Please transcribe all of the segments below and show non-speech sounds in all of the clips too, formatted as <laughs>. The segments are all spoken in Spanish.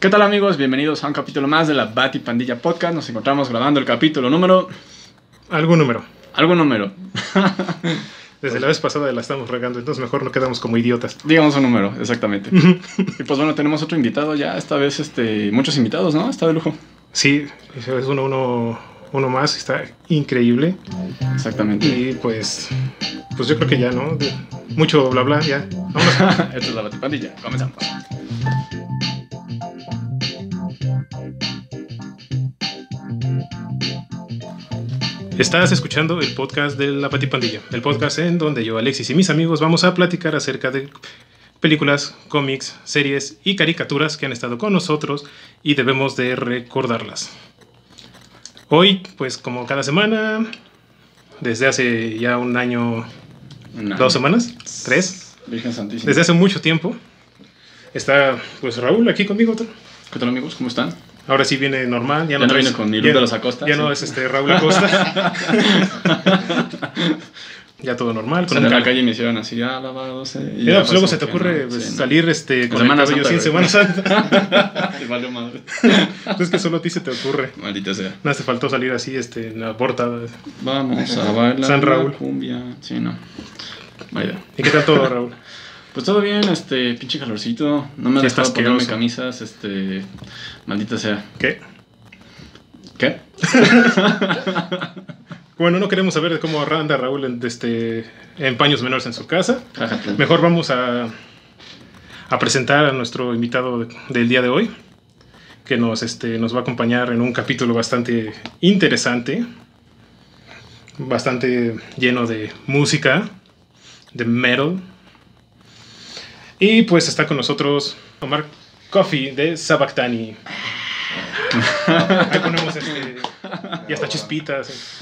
¿Qué tal amigos? Bienvenidos a un capítulo más de la Bati Pandilla Podcast. Nos encontramos grabando el capítulo número... Algún número. Algún número. <laughs> Desde la vez pasada la estamos regando, entonces mejor no quedamos como idiotas. Digamos un número, exactamente. <laughs> y pues bueno, tenemos otro invitado ya, esta vez este, muchos invitados, ¿no? Está de lujo. Sí, es uno, uno, uno más, está increíble. Exactamente. Y pues, pues yo creo que ya, ¿no? De- mucho bla bla, ya. Vámonos. <laughs> Esta es la Bati Pandilla. Comenzamos. Estás escuchando el podcast de La Patipandilla, el podcast en donde yo, Alexis y mis amigos vamos a platicar acerca de películas, cómics, series y caricaturas que han estado con nosotros y debemos de recordarlas. Hoy, pues como cada semana, desde hace ya un año, dos semanas, tres, Virgen Santísima. desde hace mucho tiempo, está pues Raúl aquí conmigo. ¿Qué tal amigos? ¿Cómo están? Ahora sí viene normal. Ya, Ya no traes- viene con ni Luz de los Acosta, Ya sí. no es este Raúl Acosta. <laughs> ya todo normal. Con Con en un la cal- calle me hicieron así, ah, lavado, sí. y Ya, pues luego se te ocurre no, pues, sí, no. salir este, con Semana el cabello en güey. Semana Santa. <laughs> Y valió madre. <laughs> es que solo a ti se te ocurre. Maldita sea. No te faltó salir así este, en la portada. Vamos a bailar San Raúl. la cumbia. Sí, no. Idea. ¿Y qué tal todo, Raúl? Pues todo bien, este, pinche calorcito. No me está ponerme camisas, este, maldita sea. ¿Qué? ¿Qué? <laughs> Bueno, no queremos saber cómo anda Raúl en, este, en paños menores en su casa. Mejor vamos a, a presentar a nuestro invitado de- del día de hoy, que nos, este, nos va a acompañar en un capítulo bastante interesante, bastante lleno de música, de metal. Y pues está con nosotros Omar Coffee de Sabactani. Le ponemos este, y hasta chispitas.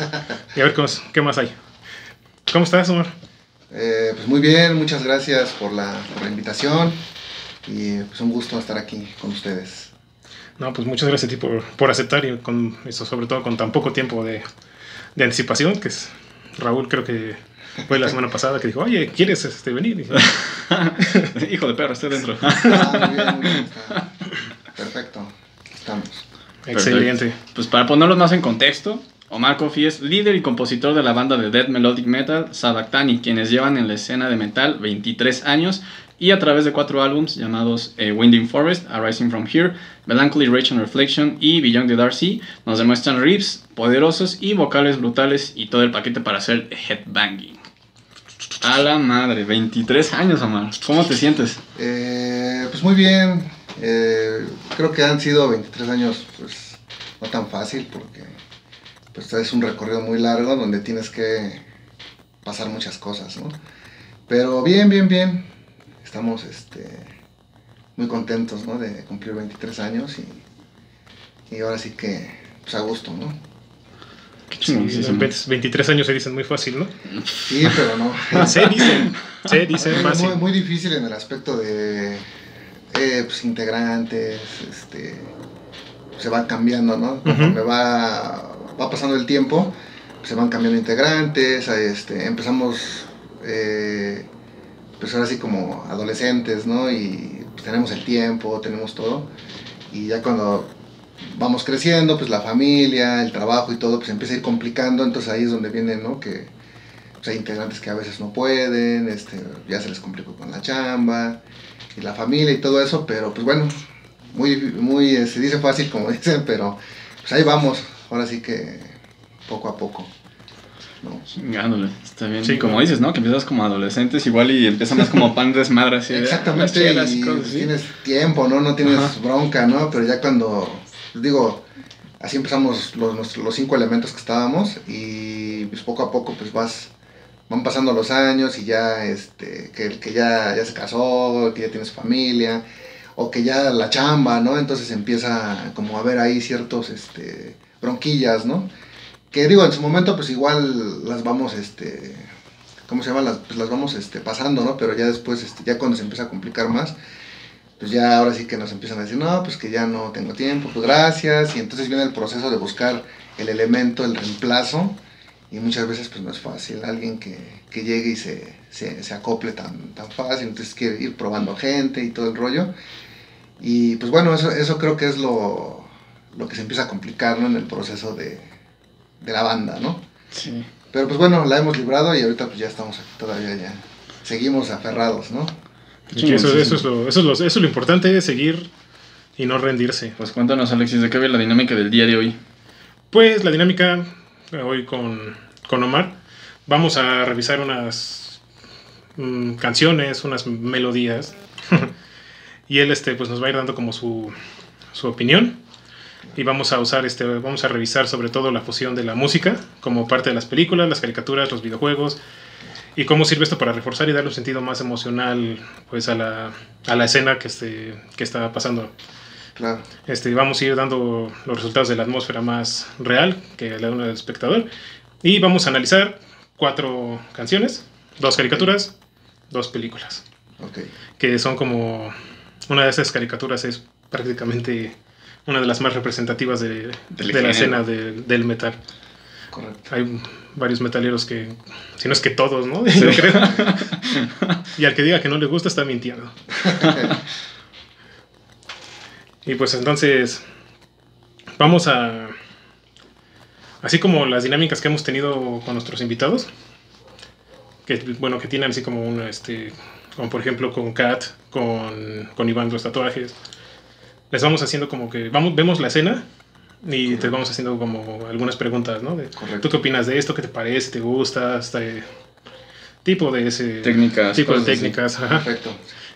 Y a ver qué más, qué más hay. ¿Cómo estás, Omar? Eh, pues muy bien, muchas gracias por la, por la invitación y pues un gusto estar aquí con ustedes. No, pues muchas gracias a ti por, por aceptar y con eso, sobre todo con tan poco tiempo de, de anticipación, que es Raúl creo que fue la semana pasada que dijo, oye, ¿quieres este, venir? Dije, <laughs> Hijo de perro, estoy dentro. Ah, muy bien, muy bien, está perfecto, estamos. Excelente. Perfecto. Pues para ponerlos más en contexto, Omar Coffey es líder y compositor de la banda de death melodic metal Sabactani, quienes llevan en la escena de metal 23 años y a través de cuatro álbums llamados eh, Winding Forest, Arising From Here, Melancholy Rage and Reflection y Beyond the Dark Sea, nos demuestran riffs poderosos y vocales brutales y todo el paquete para hacer headbanging. A la madre, 23 años, Omar. ¿Cómo te sientes? Eh, pues muy bien, eh, creo que han sido 23 años pues no tan fácil porque pues es un recorrido muy largo donde tienes que pasar muchas cosas, ¿no? Pero bien, bien, bien, estamos este, muy contentos, ¿no? De cumplir 23 años y, y ahora sí que pues a gusto, ¿no? Sí. 20 23 años se dicen muy fácil, ¿no? Sí, pero no. <laughs> Se dicen, se dicen muy, fácil. muy, muy difícil en el aspecto de eh, pues, integrantes, este, se va cambiando, ¿no? Conforme va, va pasando el tiempo, se van cambiando integrantes, este, empezamos, eh, pues ahora sí como adolescentes, ¿no? Y pues, tenemos el tiempo, tenemos todo, y ya cuando vamos creciendo, pues la familia, el trabajo y todo, pues empieza a ir complicando, entonces ahí es donde viene, ¿no? Que pues, hay integrantes que a veces no pueden, este, ya se les complicó con la chamba, y la familia y todo eso, pero pues bueno, muy, muy, eh, se dice fácil como <laughs> dicen, pero pues ahí vamos, ahora sí que poco a poco. ¿no? Chingándole, está bien. Sí, como dices, ¿no? Que empiezas como adolescentes igual y empieza más como pan desmadre así. de, <laughs> ah, Exactamente, y cosas tienes tiempo, ¿no? No tienes Ajá. bronca, ¿no? Pero ya cuando, pues, digo, así empezamos los, los cinco elementos que estábamos y pues poco a poco pues vas, van pasando los años y ya, este, que que ya, ya se casó, que ya tiene su familia, o que ya la chamba, ¿no? Entonces empieza como a ver ahí ciertos, este, bronquillas, ¿no? Que digo, en su momento pues igual las vamos, este, ¿cómo se llama? Las, pues las vamos este, pasando, ¿no? Pero ya después, este, ya cuando se empieza a complicar más, pues ya ahora sí que nos empiezan a decir, no, pues que ya no tengo tiempo, pues gracias. Y entonces viene el proceso de buscar el elemento, el reemplazo. Y muchas veces pues no es fácil alguien que, que llegue y se, se, se acople tan, tan fácil. Entonces quiere ir probando gente y todo el rollo. Y pues bueno, eso, eso creo que es lo, lo que se empieza a complicar ¿no? en el proceso de, de la banda, ¿no? Sí. Pero pues bueno, la hemos librado y ahorita pues ya estamos aquí todavía ya. Seguimos aferrados, ¿no? Que eso, eso, es lo, eso, es lo, eso es lo importante, seguir y no rendirse. Pues cuéntanos, Alexis, ¿de qué ve la dinámica del día de hoy? Pues la dinámica hoy con, con Omar, vamos a revisar unas mm, canciones, unas melodías. <laughs> y él este, pues nos va a ir dando como su, su opinión. Y vamos a usar este, vamos a revisar sobre todo la fusión de la música como parte de las películas, las caricaturas, los videojuegos. Y cómo sirve esto para reforzar y darle un sentido más emocional pues, a, la, a la escena que, este, que está pasando. Claro. Este, vamos a ir dando los resultados de la atmósfera más real que le da uno al espectador. Y vamos a analizar cuatro canciones, dos caricaturas, dos películas. Ok. Que son como. Una de esas caricaturas es prácticamente una de las más representativas de, de la escena de- del metal. Correcto. Hay varios metaleros que, si no es que todos, ¿no? <laughs> Creo. y al que diga que no le gusta está mintiendo. <laughs> y pues entonces, vamos a... Así como las dinámicas que hemos tenido con nuestros invitados, que bueno, que tienen así como una, este, como por ejemplo con Kat, con, con Iván los tatuajes, les vamos haciendo como que, vamos, vemos la escena y te vamos haciendo como algunas preguntas, ¿no? De, Correcto. ¿Tú qué opinas de esto? ¿Qué te parece? ¿Te gusta? Este tipo de ese Técnicas, tipo de técnicas. ajá. Perfecto.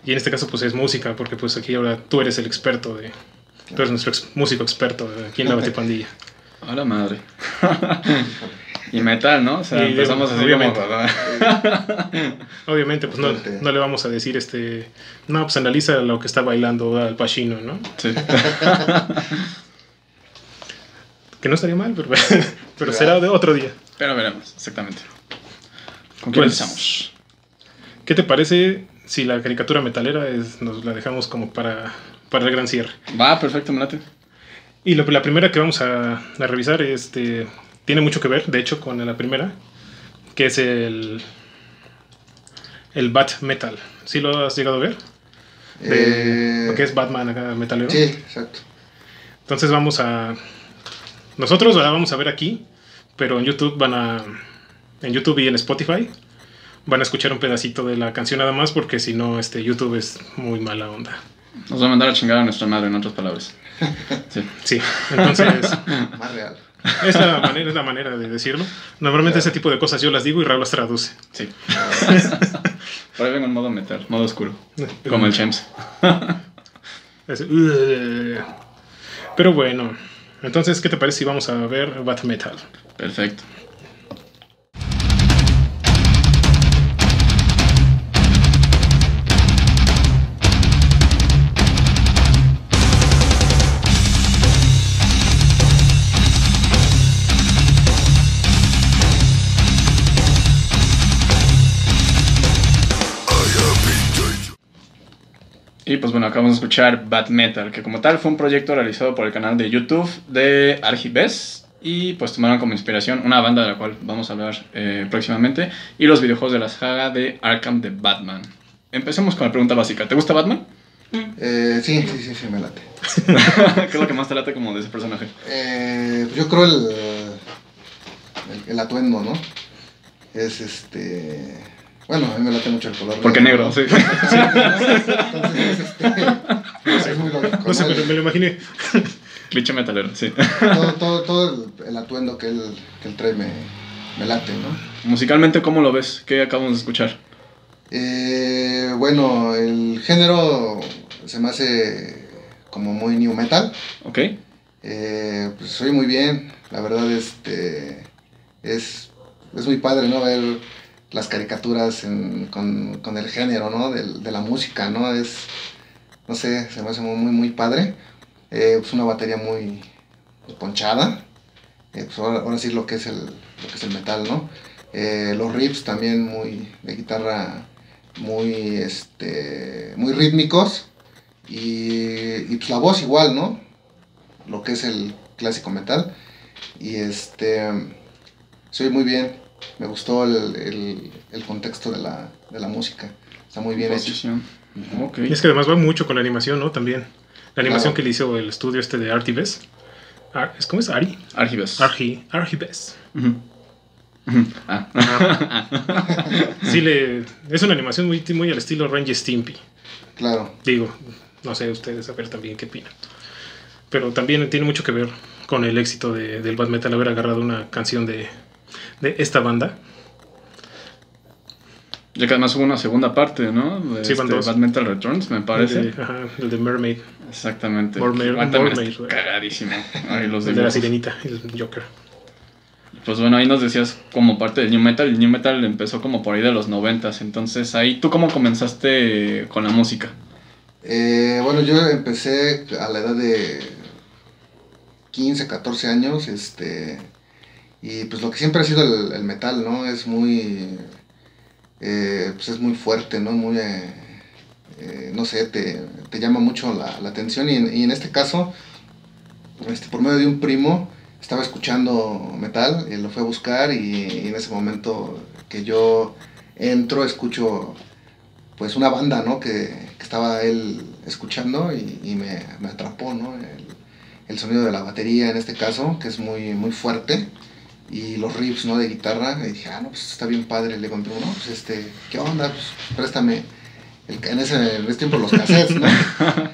Y en este caso pues es música, porque pues aquí ahora tú eres el experto de... Tú eres nuestro ex- músico experto de aquí en la Batipandilla. A la madre. <laughs> y metal, ¿no? O sea, Y, empezamos así obviamente. como... <laughs> Obviamente, pues no, no le vamos a decir este... No, pues analiza lo que está bailando Al Pacino, ¿no? Sí. <laughs> Que no estaría mal, pero, <laughs> pero será de otro día. Pero veremos, exactamente. ¿Con quién Pues- empezamos? ¿Qué te parece si la caricatura metalera es, nos la dejamos como para, para el gran cierre? Va, perfecto, me late. Y lo- la primera que vamos a, a revisar este, tiene mucho que ver, de hecho, con la primera, que es el, el Bat Metal. ¿Sí lo has llegado a ver? De Eh, lo que es Batman acá metalero. Sí, exacto. Entonces vamos a... Nosotros la vamos a ver aquí, pero en YouTube van a... En YouTube y en Spotify van a escuchar un pedacito de la canción nada más porque si no, este, YouTube es muy mala onda. Nos va a mandar a chingar a nuestra madre, en otras palabras. Sí. Sí, entonces... <laughs> Más real. Es la manera, es la manera de decirlo. Normalmente ese tipo de cosas yo las digo y Raúl las traduce. Sí. Por ahí vengo en modo metal, modo oscuro. Como el Chems. Es- "Ugh". Pero bueno, entonces, ¿qué te parece si vamos a ver Bat Metal? Perfecto. Y pues bueno, acabamos de escuchar Bad Metal, que como tal fue un proyecto realizado por el canal de YouTube de Argibes y pues tomaron como inspiración una banda de la cual vamos a hablar eh, próximamente y los videojuegos de la saga de Arkham de Batman. Empecemos con la pregunta básica. ¿Te gusta Batman? Eh, sí, sí, sí, sí, me late. <laughs> ¿Qué es lo que más te late como de ese personaje? Eh, yo creo el, el, el atuendo, ¿no? Es este. Bueno, a mí me late mucho el color. Porque negro, sí. <laughs> Entonces, este, es muy lógico. <laughs> No sé, pero me lo imaginé. Cliché metalero, sí. todo, todo, todo el, el atuendo que él, que él trae me, me late, ¿no? Musicalmente, ¿cómo lo ves? ¿Qué acabamos de escuchar? Eh, bueno, el género se me hace como muy new metal. ¿Ok? Eh, pues soy muy bien, la verdad este es, es muy padre, ¿no? Ver las caricaturas en- con, con el género, ¿no? Del- de la música, ¿no? Es, no sé, se me hace muy, muy, padre. Eh, pues una batería muy ponchada. Eh, pues ahora, ahora sí lo que es el, lo que es el metal, ¿no? Eh, los riffs también muy de guitarra muy este muy rítmicos y, y pues la voz igual, ¿no? Lo que es el clásico metal y este soy muy bien, me gustó el, el- el contexto de la, de la música, está muy bien hecho. Y es que además va mucho con la animación, ¿no? También. La animación Claro. que le hizo el estudio este de Artives. Ar- ¿es- ¿Cómo es? Ari. Argives. Argi, Argives. Ujú. Ujú. Ah. <laughs> Sí, le, es una animación muy, muy al estilo Ranger Stimpy. Claro. Digo, no sé ustedes a ver también qué opinan. Pero también tiene mucho que ver con el éxito de- del Bad Metal haber agarrado una canción de, de esta banda. Ya que además hubo una segunda parte, ¿no? De Sí, van este dos. Bad Mental Returns, me parece. El de, ajá, el de Mermaid, Exactamente. Mermaid- Mermaid, cagadísimo. Ay, los el de la sirenita, el Joker. Pues bueno, ahí nos decías como parte del New Metal. El New Metal empezó como por ahí de los noventas. Entonces, ahí, ¿tú cómo comenzaste con la música? Eh, bueno, yo empecé a la edad de 15, 14 años, este, y pues lo que siempre ha sido el, el metal, ¿no? Es muy, eh, pues es muy fuerte, ¿no? Muy, eh, eh, no sé, te, te llama mucho la, la atención y y en este caso, este, por medio de un primo, estaba escuchando metal, y lo fue a buscar y, y en ese momento que yo entro, escucho pues una banda, ¿no? Que, que estaba él escuchando y, y me, me atrapó, ¿no? El, el sonido de la batería en este caso, que es muy, muy fuerte, y los riffs, ¿no? De guitarra, y dije, ah, no, pues está bien padre, le conté, no, pues este, ¿qué onda? Pues préstame, el, en, ese, en ese tiempo los cassettes, ¿no? <laughs>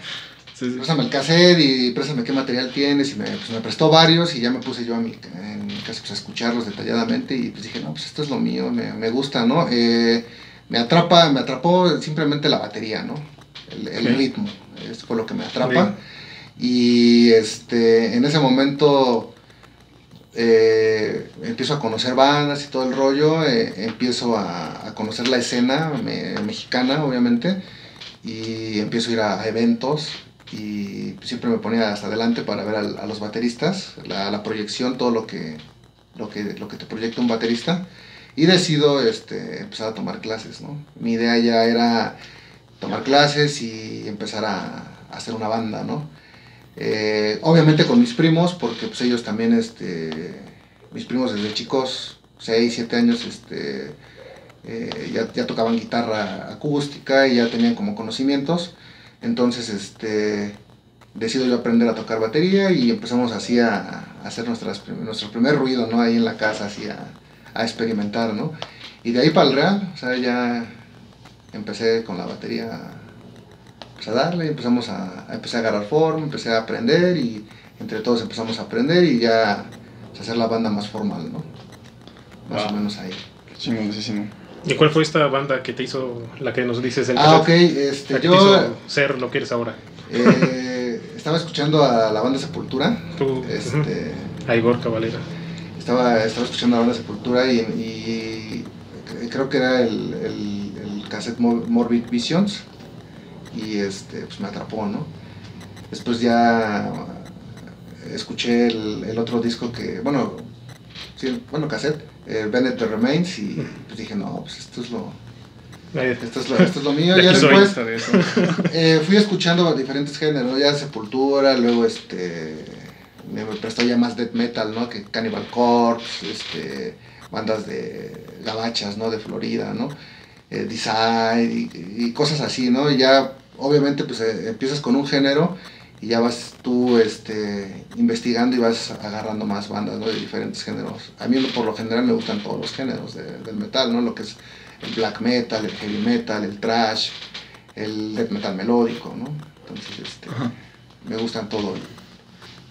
Sí, préstame el cassette y préstame qué material tienes, y me, pues, me prestó varios, y ya me puse yo a mi, en mi casa pues, a escucharlos detalladamente, y pues dije, no, pues esto es lo mío, me, me gusta, ¿no? Eh, me atrapa, me atrapó simplemente la batería, ¿no? El, ritmo, esto fue lo que me atrapa. Y este, en ese momento eh, empiezo a conocer bandas y todo el rollo, eh, empiezo a, conocer la escena me- mexicana, obviamente, y empiezo a ir a, eventos y siempre me ponía hasta adelante para ver a, los bateristas, la, proyección, todo lo que, lo, que, lo que te proyecta un baterista, y decido este, empezar a tomar clases, ¿no? Mi idea ya era tomar clases y empezar a hacer una banda, ¿no? Eh, obviamente con mis primos, porque pues ellos también, este, mis primos desde chicos, 6, 7 años, este, eh, ya, ya tocaban guitarra acústica y ya tenían como conocimientos. Entonces, este, decido yo aprender a tocar batería y empezamos así a, a hacer nuestras, nuestro primer ruido, ¿no? Ahí en la casa, así a, a experimentar, ¿no? Y de ahí para el real, o sea, ya empecé con la batería a darle, empezamos a, a empecé a agarrar forma, empecé a aprender y entre todos empezamos a aprender y ya pues, hacer la banda más formal, ¿no? Más Wow. o menos ahí. Chingoncísimo. ¿Y cuál fue esta banda que te hizo, la que nos dices el Ah, ok, este, La que yo te hizo ser lo que eres ahora. eh, estaba escuchando a la banda Sepultura, Tú, este, a Igor Cavalera. estaba, estaba escuchando a la banda Sepultura y, y creo que era el, el, el cassette Mor- Morbid Visions y este, pues me atrapó, ¿no? Después ya escuché el, el otro disco que, bueno, sí, bueno, cassette, eh, Bennett the Remains y pues dije, no, pues esto es lo, esto es lo, esto es lo mío. De <laughs> Ya después de <laughs> eh, fui escuchando diferentes géneros, ya Sepultura, luego este me prestó ya más death metal, ¿no? Que Cannibal Corpse, este bandas de gabachas, ¿no? De Florida, ¿no? Eh, Decide y, y cosas así, ¿no? Y ya obviamente pues eh, empiezas con un género y ya vas tú este investigando y vas agarrando más bandas, ¿no? De diferentes géneros. A mí por lo general me gustan todos los géneros de- del metal, ¿no? Lo que es el black metal, el heavy metal, el trash, el death metal melódico, ¿no? Entonces, este, Ajá. me gustan todo,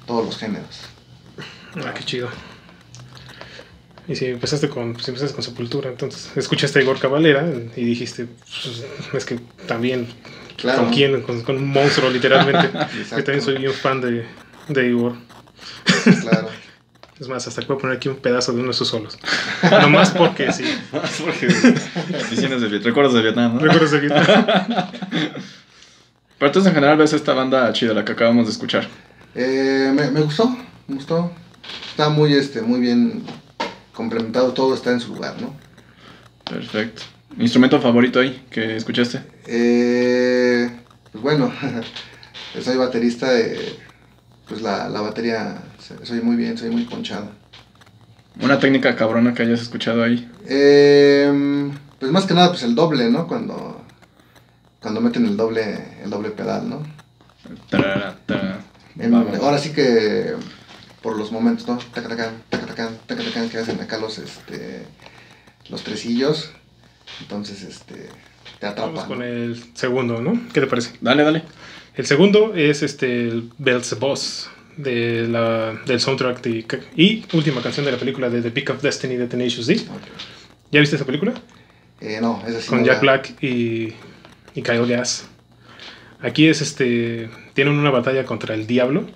todos los géneros. Ah, qué chido. Y si empezaste con, si empezaste con Sepultura, entonces escuchaste a Igor Cavalera y dijiste, pues, es que también, Claro. ¿con quién? Con, con un monstruo, literalmente. <laughs> Yo también soy bien fan de, de Igor. Claro. <laughs> Es más, hasta que voy a poner aquí un pedazo de uno de sus solos. Nomás porque sí. <laughs> Porque visiones de Viet- recuerdos de Vietnam, ¿no? Recuerdos de guitarra. Pero entonces en general ves esta banda chida, la que acabamos de escuchar. Eh, me, me gustó, me gustó. Está muy, este, muy bien complementado, todo está en su lugar, ¿no? Perfecto. ¿Instrumento favorito ahí que escuchaste? Eh, pues bueno, <laughs> soy baterista de, pues la, la batería, soy muy bien, soy muy ponchado. Una técnica cabrona que hayas escuchado ahí. Eh, pues más que nada, pues el doble, ¿no? Cuando, cuando meten el doble, el doble pedal, ¿no? Tarara, tarara. En- Vamos. ahora sí que por los momentos, ¿no? Taca, tacan, taca, tacan, taca, tacan, que hacen acá los, este, los tresillos. Entonces, este, te Vamos atrapan. con ¿no? el segundo, ¿no? ¿Qué te parece? Dale, dale. El segundo es este el Bells Boss de la, del soundtrack de- y última canción de la película de The Peak of Destiny de Tenacious D. ¿Ya viste esa película? Eh, no, esa sí Con no Jack la- Black y, y Kyle Gass. Aquí es este. Tienen una batalla contra el diablo,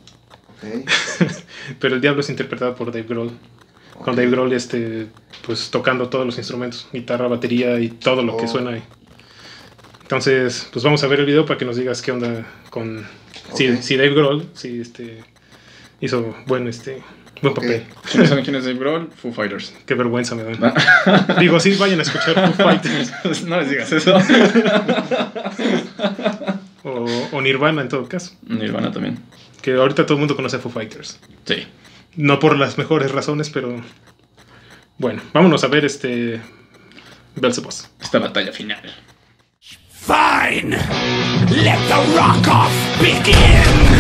<laughs> pero el diablo es interpretado por Dave Grohl. Con ok. Dave Grohl este, pues tocando todos los instrumentos, guitarra, batería y todo lo que Oh. suena ahí. Entonces, pues vamos a ver el video para que nos digas qué onda con si, Ok. si Dave Grohl si este hizo buen este buen Ok. papel. Si no saben quién es Dave Grohl, Foo Fighters. Qué vergüenza me dan. <laughs> Digo, sí, vayan a escuchar Foo Fighters <laughs> no les digas eso. <laughs> o, o Nirvana en todo caso. Nirvana también. Que ahorita todo el mundo conoce a Foo Fighters. Sí. No por las mejores razones, pero bueno, vámonos a ver este Beelzebub. Esta batalla final. Fine! Let the rock off begin!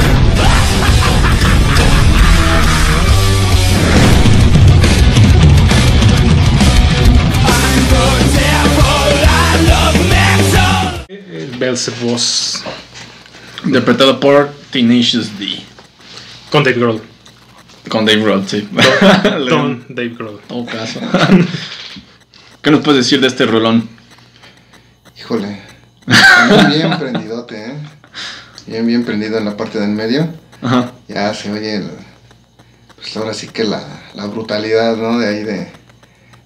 Beelzebub Interpretado por Tenacious D. con Dave Grohl. Con Dave Grohl, sí. Don <laughs> Dave Grohl. todo caso. <laughs> ¿Qué nos puedes decir de este rolón? Híjole. También bien prendidote, ¿eh? Bien, bien prendido en la parte del medio. Ajá. Ya se oye el, pues ahora sí que la, la brutalidad, ¿no? De ahí de,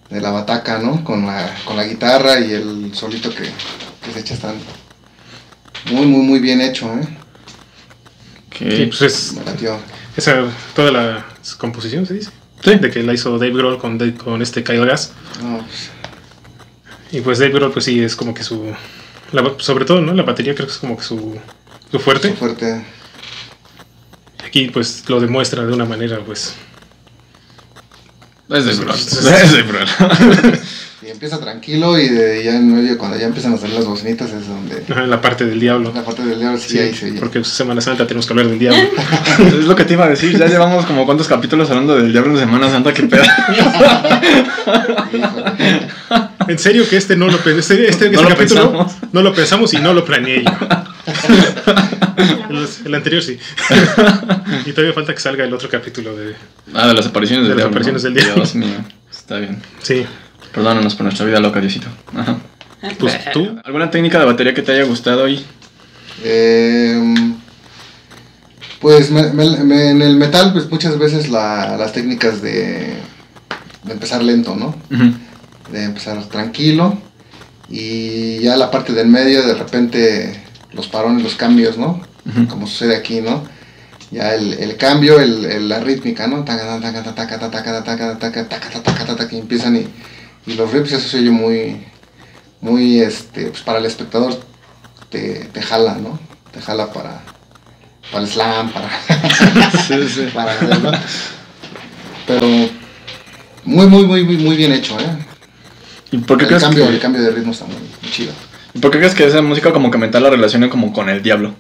de la bataca, ¿no? Con la, con la guitarra y el solito que, que se echa están muy, muy, muy bien hecho, ¿eh? Que- Sí, pues es Me latió. Esa toda la composición se dice. Sí. De que la hizo Dave Grohl con, Dave- con este Kyle Gass. Pues, Y pues Dave Grohl, pues sí, es como que su. la- sobre todo, ¿no? La batería creo que es como que su, su fuerte. fue fuerte. Aquí, pues lo demuestra de una manera, pues. Es Dave Grohl. Es- Es Dave Grohl. Y empieza tranquilo y de ya en medio, cuando ya empiezan a salir las bocinitas, es donde ajá, en la parte del diablo. la parte del diablo sí, Sí, ahí se porque Semana Santa tenemos que hablar del diablo. <laughs> es lo que te iba a decir. Ya llevamos como cuántos capítulos hablando del Diablo en Semana Santa. Que pedo. <laughs> En serio que este no lo. Este, este No lo capítulo pensamos. no lo pensamos y no lo planeé yo. <laughs> el, el anterior sí. <laughs> y todavía falta que salga el otro capítulo de. Ah, de las apariciones De del las Diablo. apariciones ¿no? del Diablo. Dios mío. Está bien. Sí. Perdónanos por nuestra vida loca, Diosito. Ajá. Pues tú. ¿Alguna técnica de batería que te haya gustado hoy? Eh, pues me- me- me- en el metal, pues muchas veces la- las técnicas de, de empezar lento, ¿no? De empezar tranquilo y ya la parte del medio, de repente los parones, los cambios, ¿no? Como sucede aquí, ¿no? Ya el, el cambio, el, el- la rítmica, ¿no? Taca, taca, taca, taca, taca, taca, taca, taca, taca, taca, taca, que empiezan y, y los riffs, eso se oye muy, muy, este, pues para el espectador te, te jala, ¿no? Te jala para, para el slam, para, Sí, sí. para hacerlo. Pero muy, muy, muy, muy, bien hecho, ¿eh? ¿Y por qué, El crees cambio, que, el cambio de ritmo está muy, muy chido. ¿y por qué crees que esa música como que metal la relaciona como con el diablo?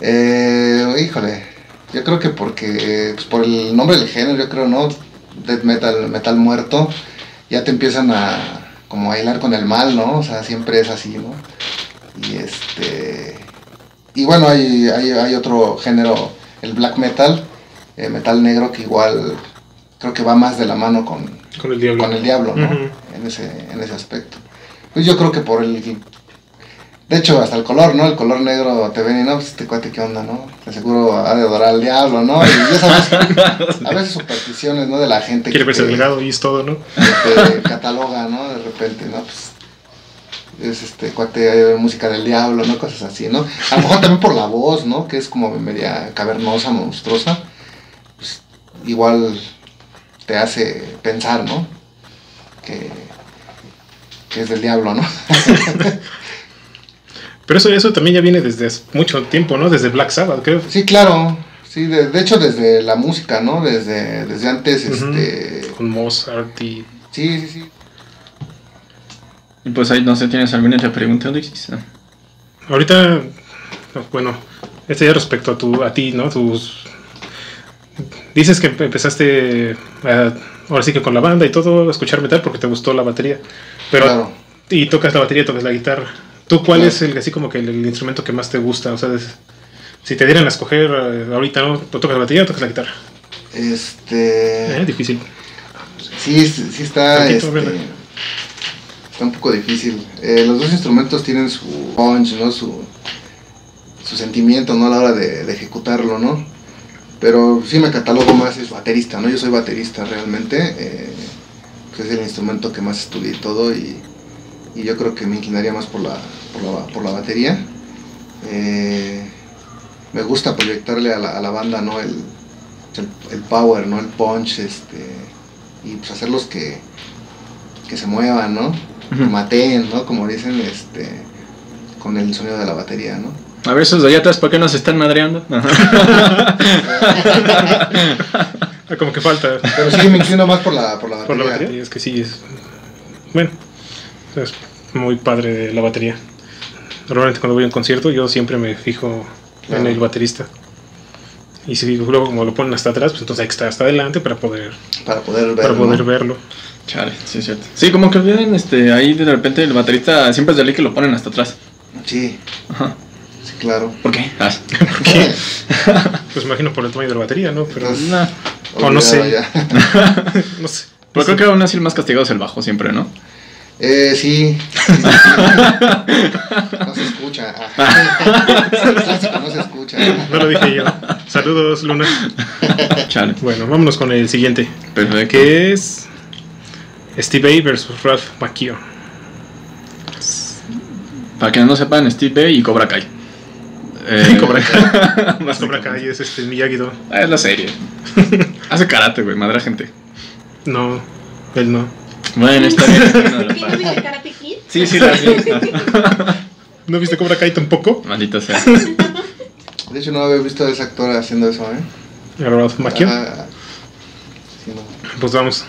Eh, híjole, yo creo que porque, pues por el nombre del género, yo creo, ¿no? Death metal, metal muerto, ya te empiezan a como a hilar con el mal, ¿no? O sea, siempre es así, ¿no? Y este, y bueno, hay, hay, hay otro género, el black metal, eh, metal negro, que igual creo que va más de la mano con, Con el diablo. con el diablo, ¿no? En, ese, en ese aspecto. Pues yo creo que por el... De hecho, hasta el color, ¿no? El color negro te ven y no, pues este cuate, ¿qué onda, no? De seguro ha de adorar al diablo, ¿no? Y ya sabes, <laughs> a veces supersticiones, ¿no? De la gente Quiere que verse te, delgado y es todo, ¿no? que te <laughs> cataloga, ¿no? De repente, ¿no? Pues es este cuate música del diablo, ¿no? Cosas así, ¿no? A lo mejor también por la voz, ¿no? Que es como media cavernosa, monstruosa. Pues, igual te hace pensar, ¿no? Que, que es del diablo, ¿no? <laughs> Pero eso, eso también ya viene desde mucho tiempo, ¿no? Desde Black Sabbath, creo. Sí, claro. Sí, de, de hecho desde la música, ¿no? Desde, desde antes, este... Con Mozart y. Sí, sí, sí. Y pues ahí no sé, ¿tienes alguna otra pregunta, Alexis? No. Ahorita, bueno, Este ya respecto a, tu, a ti, ¿no? Tus... Dices que empezaste a- ahora sí que con la banda y todo a escuchar metal porque te gustó la batería. Pero Claro. y tocas la batería, tocas la guitarra. ¿Tú cuál es el así como que el, el instrumento que más te gusta? O sea, es- si te dieran a escoger eh, ahorita, ¿no? ¿Tú tocas la batería o tocas la guitarra? Este. Eh, difícil. Sí, sí está, este, está un poco difícil. Eh, los dos instrumentos tienen su punch, ¿no? Su, su sentimiento, ¿no? A la hora de, de ejecutarlo, ¿no? Pero sí me catalogo más es baterista, ¿no? Yo soy baterista realmente. eh, pues es el instrumento que más estudié y todo y, y yo creo que me inclinaría más por la, por la, por la batería. Eh, me gusta proyectarle a la, a la banda, ¿no? El, el, el power, ¿no? El punch, este y pues hacerlos que, que se muevan, ¿no? Que mateen, ¿no? Como dicen, este, con el sonido de la batería, ¿no? A ver, esos de allá atrás, ¿por qué nos están madreando? <laughs> Ah, como que falta Pero sí me inclino más por la, por la batería. por la batería. Es que sí, es. Bueno, es muy padre la batería. Normalmente cuando voy a un concierto, yo siempre me fijo en Claro. el baterista. Y si luego como lo ponen hasta atrás, pues entonces hay que estar hasta adelante para poder, Para poder ver. para poder ¿no? verlo. Chale, sí es cierto. Sí, como que olviden, este, ahí de repente el baterista siempre es de ley que lo ponen hasta atrás. Sí, Ajá. sí, claro. ¿Por qué? Ah, <laughs> Pues imagino por el tamaño de la batería, ¿no? Pero Entonces, nah. O no sé. <laughs> no sé. Pero creo que aún así el más castigado es el bajo siempre, ¿no? Eh, sí. sí, sí, sí. No se escucha. <laughs> El clásico no se escucha. No lo dije yo. Saludos, Luna. Chale. Bueno, vámonos con el siguiente. Perfecto. Que es Steve A versus Ralph Macchio. Para quienes no sepan, Steve Bay y Cobra Kai. Eh, <laughs> Cobra Kai. <laughs> Más Cobra Kai es este Miyagi-Do. Ah, Es la serie. Hace karate, güey, madre gente. No, él no. Bueno, está bien. ¿Quién no viste Karate Kid? Sí, sí, la vi. <laughs> ¿No viste Cobra Kai tampoco? Maldita sea. <laughs> De hecho, no había visto a ese actor haciendo eso, ¿eh? A Ralph Macchio. Ah, sí, no. Pues vamos.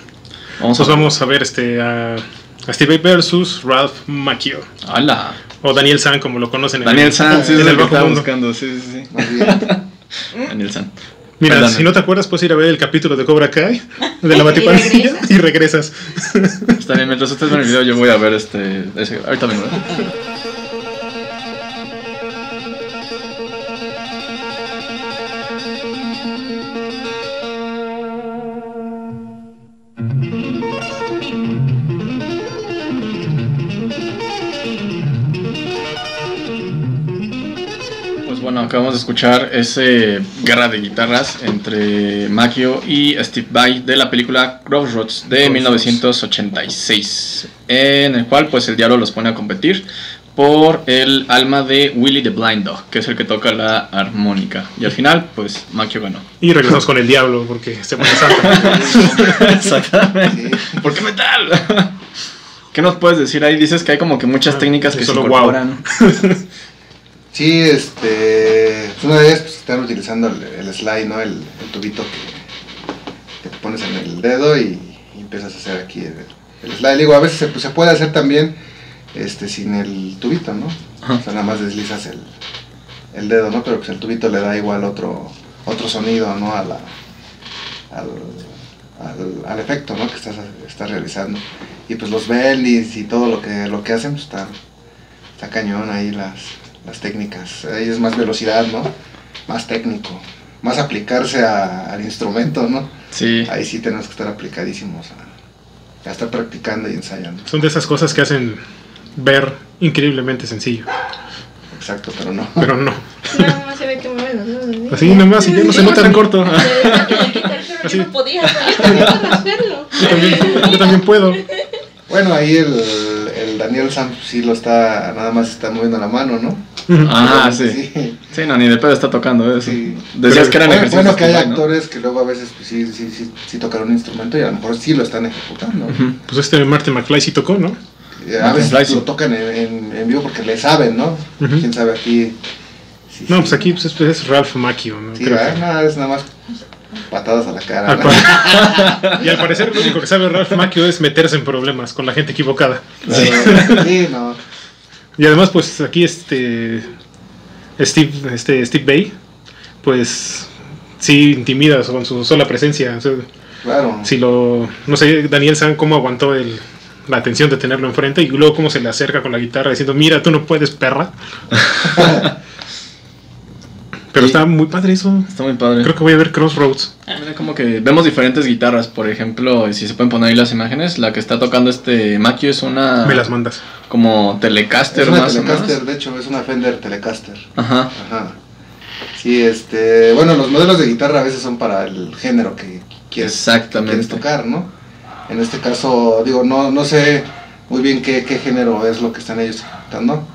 Vamos Pues a vamos a ver este a, a Steve versus Ralph Macchio. ¡Hala! O Daniel San, como lo conocen en Daniel el, San, sí, en es el el que bajo mundo. buscando. Sí, sí, sí. Más. Daniel San. Mira, Perdón. si no te acuerdas, puedes ir a ver el capítulo de Cobra Kai de la <laughs> regresas. y regresas. Está bien, mientras ustedes ven el video, yo voy a ver este. ese- ahorita vengo. Acabamos de escuchar ese guerra de guitarras entre Macchio y Steve Vai de la película Crossroads de Crossroads. 1986, en el cual pues el diablo los pone a competir por el alma de Willie the Blind Dog, que es el que toca la armónica. Y al final, pues Macchio ganó. Y regresamos con el diablo porque Semana Santa. <laughs> Exactamente. ¿Por qué metal? ¿Qué nos puedes decir ahí? Dices que hay como que muchas Ah, técnicas sí, que se solo incorporan. <laughs> Sí, este. pues Una de ellas pues, están utilizando el, el slide, ¿no? El, el tubito que, que te pones en el dedo y, y empiezas a hacer aquí el, el slide. Digo, a veces se, pues, se puede hacer también este, sin el tubito, ¿no? Ajá. O sea, nada más deslizas el, el dedo, ¿no? Pero pues el tubito le da igual otro, otro sonido, ¿no? A la, al, al, al efecto, ¿no? Que estás, estás realizando. Y pues los bendis y todo lo que, lo que hacen, pues está, está cañón ahí las, las técnicas. Ahí es más velocidad, ¿no? Más técnico. Más aplicarse a- al instrumento, ¿no? Sí. Ahí sí tenemos que estar aplicadísimos a, a estar practicando y ensayando. Son de esas cosas que hacen ver increíblemente sencillo. Exacto, pero no. Pero no. Nada más se ve que. Así nomás y ya no se nota tan corto. Así. yo no podía, pero yo también puedo hacerlo. Yo también, yo también puedo. Bueno, ahí el, el Daniel Sam sí lo está, nada más está moviendo la mano, ¿no? <laughs> Ah, sí. sí. Sí, no, ni de pedo está tocando eso. Sí. Decías Pero- que eran Bueno, ejercicios. bueno, que hay actores que luego a veces pues, sí, sí, sí, sí tocan un instrumento y a lo mejor sí lo están ejecutando. Pues este Martin McFly sí tocó, ¿no? Eh, A veces sí. lo tocan en, en- en vivo porque le saben, ¿no? Quién sabe aquí. sí, No, sí. pues aquí pues, es, es Ralph Macchio, ¿no? Sí, Creo que- No, es nada más patadas a la cara. ¿no? <laughs> y al parecer lo único que sabe Ralph Macchio es meterse en problemas con la gente equivocada. Claro. Sí, no. Y además, pues aquí este. Steve, este, Steve Bay, pues sí intimida con su sola presencia. o sea, Claro. si lo, no sé, Daniel San cómo aguantó el, la atención de tenerlo enfrente y luego cómo se le acerca con la guitarra diciendo, mira, tú no puedes, perra. <laughs> Pero está muy padre eso. Está muy padre. Creo que voy a ver Crossroads. Ah, mira, como que vemos diferentes guitarras. Por ejemplo, si se pueden poner ahí las imágenes, la que está tocando este Makio es una. Me las mandas. Como Telecaster Es una más o Telecaster, menos. de hecho, es una Fender Telecaster. Ajá. Ajá. Sí, este, bueno, los modelos de guitarra a veces son para el género que quieres, Exactamente. quieres tocar, ¿no? En este caso, digo, no, no sé muy bien qué, qué género es lo que están ellos ejecutando.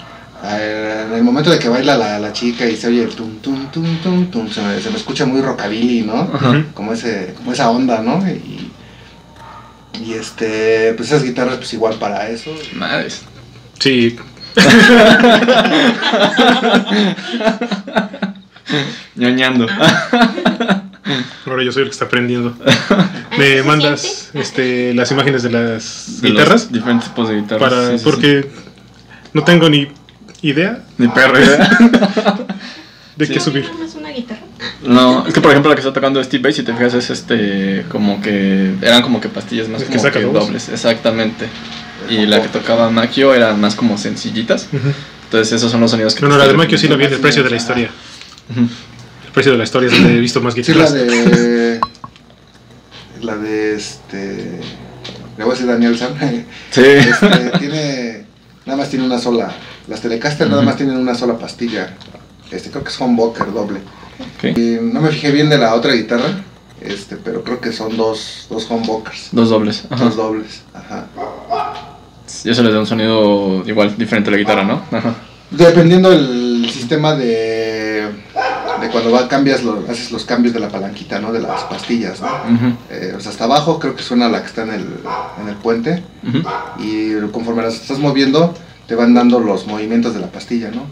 En el momento de que baila la, la chica y se oye el tum tum tum tum tum, se me, se me escucha muy rockabilly, ¿no? Ajá. Como ese, como esa onda, ¿no? Y, y este, pues esas guitarras pues igual para eso. Madres. Sí, <laughs> ñoñando. <laughs> ahora yo soy el que está aprendiendo. <laughs> Me ¿Se mandas este, las imágenes de las De los guitarras Diferentes tipos de guitarras. para sí, sí, porque no tengo ni idea. Ni perra idea. <laughs> de Sí. qué subir. ¿Nada más una guitarra? No, es que por ejemplo la que está tocando Steve Bay, si te fijas, es este. Como que. Eran como que pastillas más Es que como saca que dobles. Exactamente. Y la que tocaba Makio eran más como sencillitas. Entonces esos son los sonidos que No, no, la de Makio sí la vi en el precio de la historia. El precio de la historia es donde he visto más Sí, la guitarras. de. <laughs> La de este. Le voy a decir Daniel Sam. Sí. Este, <laughs> tiene. Nada más tiene una sola. Las Telecaster nada Ujú. más tienen una sola pastilla. Este, creo que es humbucker doble. Ok. Y no me fijé bien de la otra guitarra. Este, pero creo que son dos, dos humbuckers. Dos dobles. Ajá. Dos dobles. Ajá. Y eso le da un sonido igual, diferente a la guitarra, ¿no? Ajá. Dependiendo el sistema de. De cuando va, cambias los, haces los cambios de la palanquita, ¿no? De las pastillas, ¿no? Ujú, Eh, o sea, hasta abajo creo que suena la que está en el, en el puente. ujú. y conforme las estás moviendo te van dando los movimientos de la pastilla, ¿no?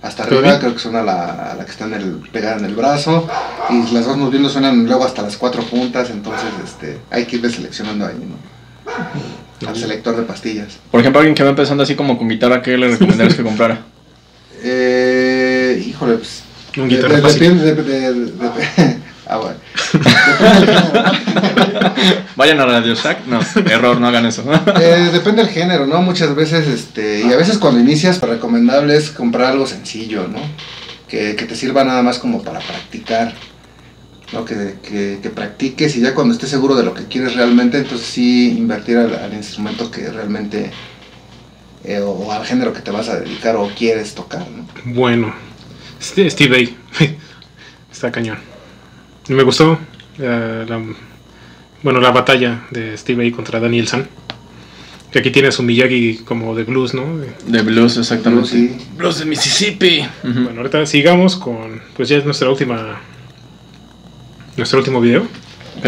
Hasta arriba creo que suena la, la que está en el, pegada en el brazo y las vas moviendo suenan luego hasta las cuatro puntas, entonces este, hay que irle seleccionando ahí, ¿no? Al selector de pastillas. Por ejemplo, alguien que va empezando así como con guitarra, ¿qué le <laughs> recomendarías que comprara? Eh, híjole, pues... Un de- guitarra de- de- de- ah, bueno. <laughs> Vayan a Radio Shack. No, error, no hagan eso. <laughs> Eh, depende del género, ¿no? Muchas veces, este, y a veces cuando inicias, lo recomendable es comprar algo sencillo, ¿no? Que, que te sirva nada más como para practicar, ¿no? Que, que, que practiques y ya cuando estés seguro de lo que quieres realmente, entonces sí invertir al, al instrumento que realmente, eh, o, o al género que te vas a dedicar o quieres tocar, ¿no? Bueno, Ste- Steve Bay. <laughs> Está cañón. Me gustó eh, la, bueno, la batalla de Steve Bay contra Daniel San. Que aquí tiene su Miyagi como de blues, ¿no? De- De blues, exactamente. Sí. Blues de Mississippi. Bueno, ahorita sigamos con, pues ya es nuestra última, nuestro último video, Ok.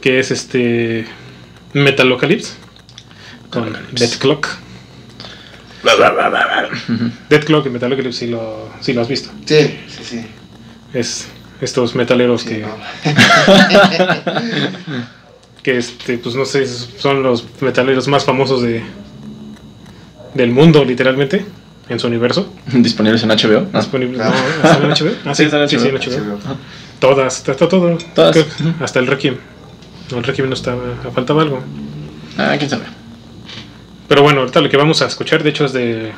que es este Metalocalypse con. Dead Clock. Dead Clock y Metalocalypse si lo, si lo has visto. Sí, sí, sí. Es estos metaleros Sí, que, no. <laughs> que este, pues no sé, son los metaleros más famosos de del mundo, literalmente, en su universo. Disponibles en HBO. Disponibles. ¿no? ¿Están en HBO? Ah, Sí, están en sí, sí, en HBO. HBO. Todas, está, está todo. Todas. Creo- hasta el Requiem. No, el Requiem no estaba, faltaba algo. Ah, quién sabe. Pero bueno, ahorita lo que vamos a escuchar, de hecho, es de.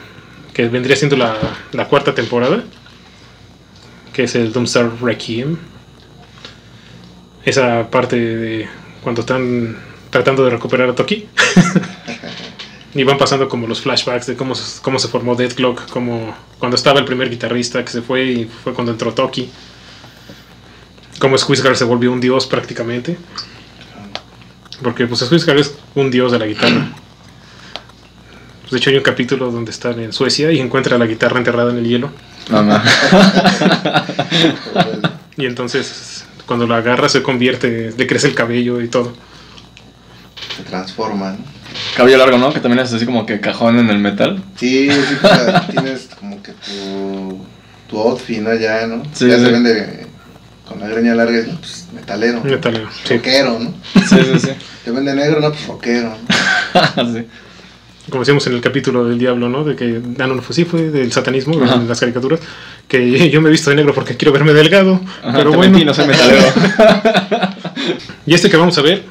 que vendría siendo la, la cuarta temporada. Que es el Doomstar Requiem. Esa parte de cuando están tratando de recuperar a Toki. <laughs> y van pasando como los flashbacks de cómo, se- cómo se formó Dead Clock, como cuando estaba el primer guitarrista que se fue y fue cuando entró Toki. Cómo Squeezeguard se volvió un dios prácticamente. Porque pues Squeezeguard es un dios de la guitarra. Pues, de hecho hay un capítulo donde están en Suecia y encuentra la guitarra enterrada en el hielo. No, no. <laughs> Y entonces cuando la agarra se convierte, le crece el cabello y todo. Se transforman. Cabello largo, ¿no? Que también es así como que cajón en el metal. Sí, sí, pues, tienes como que tu, tu outfit, ¿no? Ya, ¿no? Sí, ya sí. se vende con la greña larga, pues metalero. ¿no? Metalero, sí. Rockero, ¿no? Sí, sí, sí. Te vende negro, no, pues rockero. ¿no? <laughs> sí. Como decíamos en el capítulo del diablo, ¿no? De que, ah, no, no fue, sí, fue del satanismo, Ajá. en las caricaturas, que <laughs> yo me he visto de negro porque quiero verme delgado. Ajá, pero bueno. mentí, no soy metalero. <laughs> Y este que vamos a ver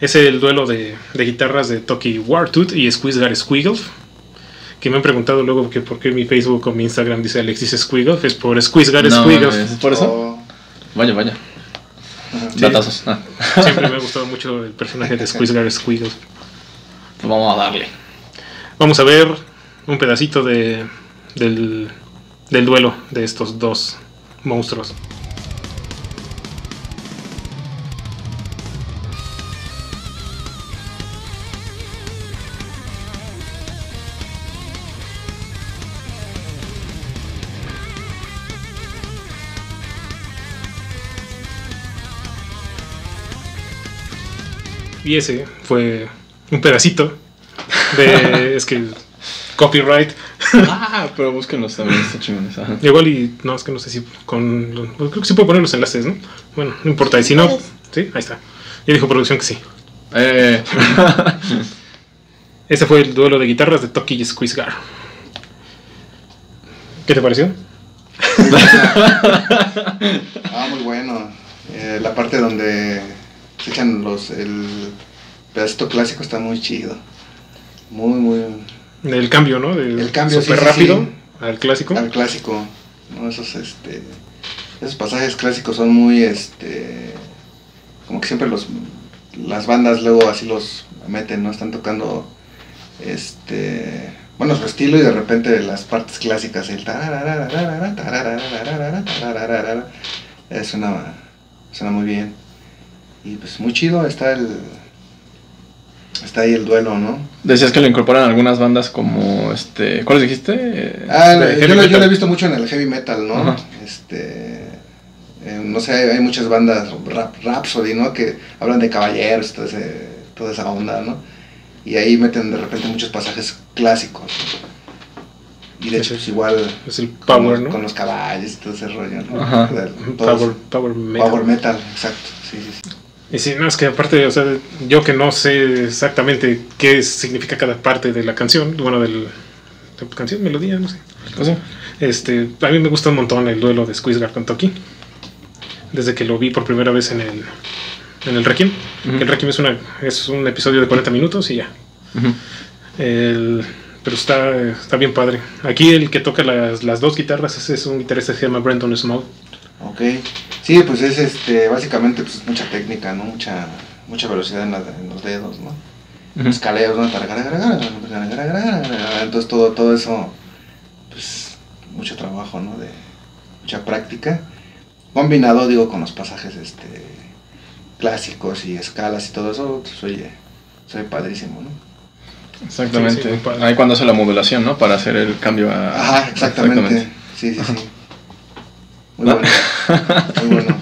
es el duelo de, de guitarras de Toki Wartooth y Squeezegar Squiggle. Que me han preguntado luego que por qué mi Facebook o mi Instagram dice Alexis Squiggle. Es por Squeezegar No, Squiggle. ¿es por eso? Oh, Vaya, vaya. Sí. Datazos. Ah, Siempre me ha gustado mucho el personaje de Squeezegar Squiggle. Pues vamos a darle. Vamos a ver un pedacito de, del, del duelo de estos dos monstruos. Y ese fue un pedacito de... <laughs> es que copyright. Ah, pero búsquenlos también, está chingones. Igual y no, es que no sé si con... los- Creo que sí puedo poner los enlaces, ¿no? Bueno, no importa. Y si no... Sí, ahí está. Ya dijo producción que sí. Eh, <laughs> Ese fue el duelo de guitarras de Toki y Squeezegar. ¿Qué te pareció? <laughs> Ah, muy bueno. Eh, la parte donde se echan los. El pedacito clásico está muy chido. Muy, muy. El cambio, ¿no? De El cambio, súper sí, rápido sí. al clásico. Al clásico. ¿no? Esos, este. Esos pasajes clásicos son muy, este. Como que siempre los. Las bandas luego así los meten, ¿no? Están tocando. Este. Bueno, su estilo y de repente las partes clásicas. El. Suena, suena muy bien. Y pues muy chido está el. Está ahí el duelo, ¿no? decías que lo incorporan algunas bandas como este. ¿Cuáles dijiste? Ah, yo, lo, yo metal. lo he visto mucho en el heavy metal, ¿no? Este, eh, no sé, hay, hay muchas bandas, rap, Rhapsody, ¿no? Que hablan de caballeros, todo ese- toda esa onda, ¿no? Y ahí meten de repente muchos pasajes clásicos. Y de hecho, pues igual Es el con, power, los, ¿no? con los caballos y todo ese rollo, ¿no? Ajá. De- todos- Power, power metal. power metal, exacto. Sí, sí, sí. Y sí, no, es que aparte, o sea, yo que no sé exactamente qué significa cada parte de la canción, bueno, del, de la canción, melodía, no sé. pues sí. Este, a mí me gusta un montón el duelo de Squeezegar con Toki. Desde que lo vi por primera vez en el, en el Requiem. Ujú. El Requiem es, una, es un episodio de 40 minutos y ya. El- pero está, está bien padre. Aquí el que toca las, las dos guitarras ese es un guitarrista que se llama Brenton Small. Ok. Sí, pues es este, básicamente pues mucha técnica, ¿no? Mucha, mucha velocidad en, la- en los dedos, ¿no? Ujú. escaleos, ¿no? Entonces todo, todo eso, pues mucho trabajo, ¿no? De mucha práctica. Combinado, digo, con los pasajes este, clásicos y escalas y todo eso, pues oye, soy padrísimo, ¿no? Exactamente. Sí, sí. Ahí cuando hace la modulación, ¿no? Para hacer el cambio a. Ajá, exactamente. Sí, sí, sí. Muy Ah. bueno. <laughs> <laughs> Muy bueno.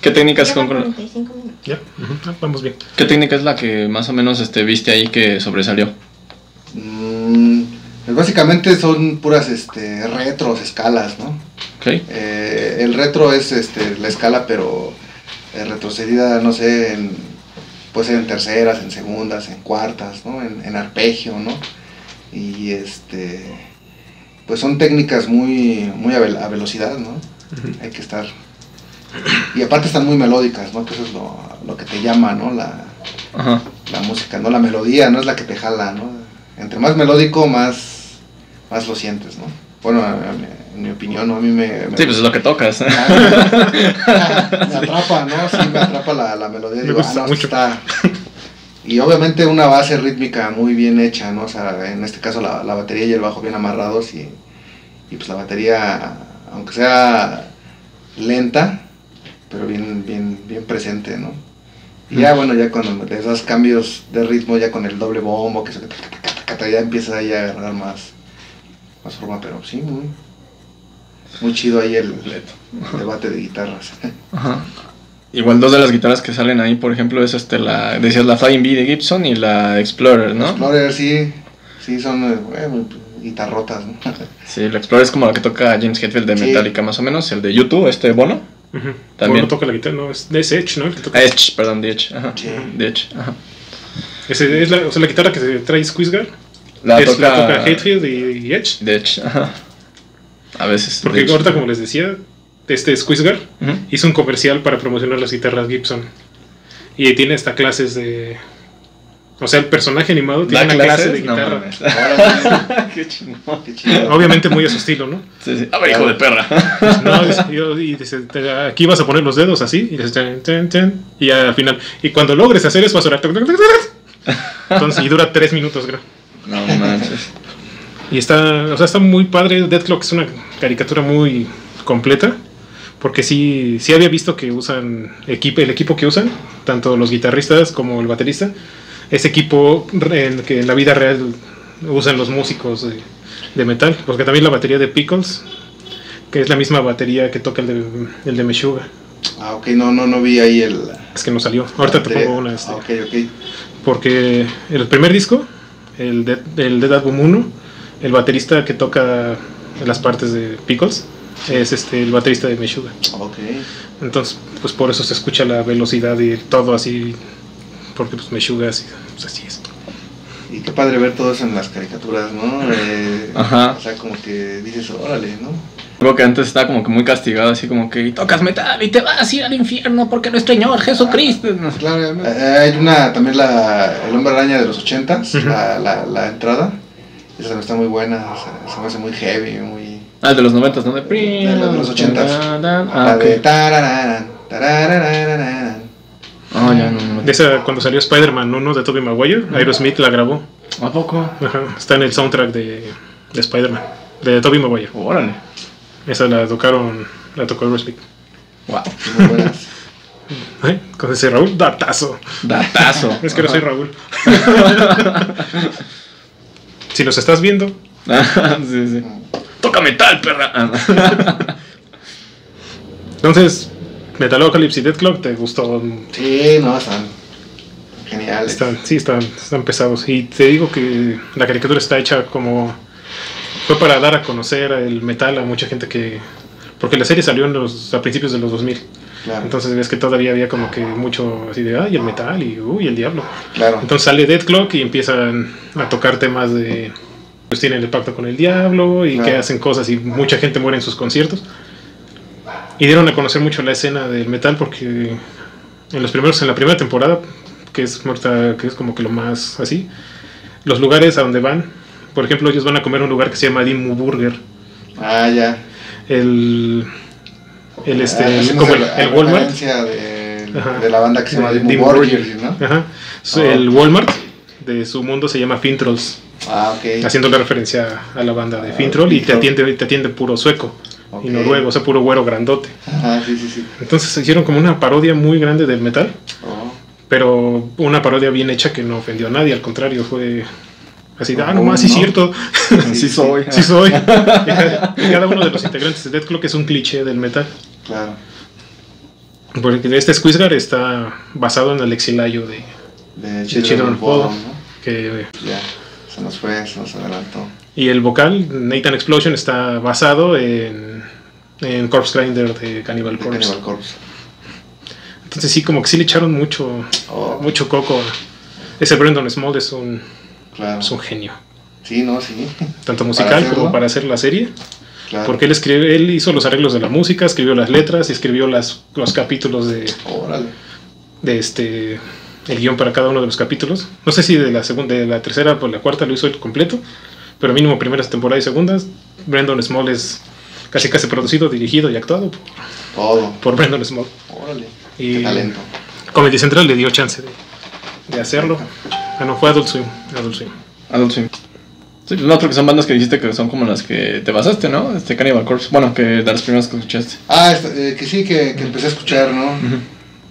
¿Qué técnicas Lleva con- 45 minutos. Ya, ujú, ah, vamos bien. ¿Qué técnica es la que más o menos este, viste ahí que sobresalió? Mm, pues básicamente son puras este, retros, escalas, ¿no? Eh, el retro es este, la escala, pero eh, retrocedida, no sé, en, puede ser en terceras, en segundas, en cuartas, ¿no? En, en arpegio, ¿no? Y este, pues son técnicas muy, muy a, a velocidad, ¿no? Hay que estar. Y aparte están muy melódicas, ¿no? Que eso es lo, lo que te llama, ¿no? La, Ajá. la música, ¿no? La melodía, no es la que te jala, ¿no? Entre más melódico, más, más lo sientes, ¿no? Bueno, en mi opinión, ¿no? A mí me... me- Sí, pues es lo que tocas. <laughs> me atrapa, ¿no? Sí, me atrapa la, la melodía. Me Digo, gusta ah, no, mucho. está... Y obviamente una base rítmica muy bien hecha, ¿no? O sea, en este caso la, la batería y el bajo bien amarrados y, y pues la batería, aunque sea lenta, pero bien, bien, bien presente, ¿no? Y ya, bueno, ya cuando le das cambios de ritmo, ya con el doble bombo, que taca, ya empiezas ahí a agarrar más, más forma, pero sí, muy, muy chido ahí el, el debate de guitarras. <laughs> Ajá. Igual dos de las guitarras que salen ahí, por ejemplo, es este la decías la Flying B de Gibson y la Explorer, ¿no? Explorer, sí, sí, son eh, bueno, guitarrotas, ¿no? <laughs> Sí, la Explorer es como la que toca James Hetfield de Sí. Metallica más o menos, el de YouTube, este Bono. Ujú. También. Bueno, toca la guitarra, no, es, es Edge, ¿no? El que toca. Ah, Edge, perdón, de Edge, ajá. Sí. De Edge, ajá. Es la, o sea, la guitarra que se trae Squeezegar. La es, toca, la toca Hatfield y, y Edge. De Edge, ajá. A veces. Porque hecho. ahorita, como les decía, este Squeezegar Ujú. hizo un comercial para promocionar las guitarras Gibson. Y tiene hasta clases de... O sea, el personaje animado tiene ¿Da una clase de? No guitarra. Órale, <laughs> Qué chingón. qué chido. Obviamente muy a su estilo, ¿no? Sí, sí. A ver, hijo de perra. No, dice, yo- y dice, te- aquí vas a poner los dedos así, y dices, tan, tan, tan, y ya al final, y cuando logres hacer eso vas a orar. Entonces, y dura tres minutos, creo. No manches. Y está, o sea, está muy padre. Dead Clock es una caricatura muy completa. Porque sí, sí había visto que usan equipo, el equipo que usan, tanto los guitarristas como el baterista, es equipo en que en la vida real usan los músicos de, de metal. Porque también la batería de Pickles, que es la misma batería que toca el de, el de Meshuga. Ah, ok, no, no, no vi ahí el. Es que no salió. Ahorita te pongo una. este, Ah, ok, ok. porque el primer disco, el Dead, el Dead Album 1, el baterista que toca las partes de Pickles es este el baterista de Meshuga. Ok. Entonces, pues por eso se escucha la velocidad y todo así, porque pues Meshuga así, pues así es. Y qué padre ver todo eso en las caricaturas, ¿no? Eh, Ajá. O sea, como que dices, órale, ¿no? Creo que antes estaba como que muy castigado, así como que tocas metal y te vas a ir al infierno porque nuestro Señor Jesucristo. No sé. Claro, eh, hay una, también la, el hombre araña de los ochentas, Ujú. la, la, la entrada. Esa también está muy buena, o sea, se me hace muy heavy, muy... Ah, de los noventas, ¿no? De, De de los ochentas. Ah, la ok. de tarararán, tararararán. Ah, ya, no, no. De esa, cuando salió Spider-Man 1 de Tobey Maguire, Aerosmith la grabó. ¿A poco? Ajá, está en el soundtrack de, de Spider-Man, de Tobey Maguire. Órale. Esa la tocaron, la tocó Aerosmith. Wow. Muy buenas. ¿Eh? Con ese Raúl, datazo. Datazo. Es que no soy Ajá. Raúl. <laughs> si los estás viendo, sí, sí. Toca metal, perra. Entonces Metalocalypse y Dead Clock te gustó. Sí, no, están geniales. Están, sí, están, están pesados. Y te digo que la caricatura está hecha como. Fue para dar a conocer el metal a mucha gente que. Porque la serie salió en los, a principios de los 2000. Claro, Entonces ves que todavía había como que mucho así de. ¡Ay, el metal! Y ¡Uy, el diablo! claro. Entonces sale Dead Clock y empiezan a tocar temas de. Pues tienen el pacto con el diablo y Claro. que hacen cosas y mucha gente muere en sus conciertos. Y dieron a conocer mucho la escena del metal porque en los primeros, en la primera temporada, que es ahorita- que es como que lo más así, los lugares a donde van, por ejemplo, ellos van a comer a un lugar que se llama Dimmu Burger. Ah, ya. El. El este. Ah, el- como el, la- el Walmart. referencia de, Ajá. de la banda que se llama Eh, Dimmu Dimmu Borgir, Borgir. ¿no? Ajá. Oh. El Walmart de su mundo se llama Fintrolls. Ah, ok. haciéndole referencia a la banda de Ah, Fintroll y te atiende, te atiende puro sueco Y noruego, o sea, puro güero grandote. Ajá, sí, sí, sí. Entonces hicieron como una parodia muy grande del metal, Oh, pero una parodia bien hecha que no ofendió a nadie, al contrario, fue así de, ah, Oh, nomás, sí es no. cierto, <laughs> Sí soy. sí soy. <laughs> cada, uno de los integrantes de Death Clock es un cliché del metal. claro. Porque este Squeezegar está basado en el exilayo de De Children of. ¿no? que Ya, se nos fue, se nos adelantó. Y el vocal Nathan Explosion está basado en, en Corpse Grinder de Cannibal Corpse. Cannibal Corpse. Entonces sí, como que sí le echaron mucho, Oh, mucho coco. Ese Brendan Small es un, claro. es un genio, Sí, no, sí. tanto ¿Para musical como para hacer la serie. Claro. Porque él escribe, él hizo los arreglos de la música, escribió las letras y escribió las, los capítulos de, Órale. de este el guion para cada uno de los capítulos. No sé si de la segunda, de la tercera por la cuarta lo hizo él completo, pero mínimo primeras temporadas y segundas. Brendan Small es casi casi producido, dirigido y actuado por, Todo. por Brendan Small. Órale. Y Qué talento. Comedy Central le dio chance de, de hacerlo. Ah, no, fue Adult Swim. Adult Swim. Adult Swim. Sí, pues no, porque son bandas que dijiste que son como las que te basaste, ¿no? Este Cannibal Corpse. Bueno, que de las primeras que escuchaste. Ah, esta- eh, que sí, que, que empecé a escuchar, ¿no?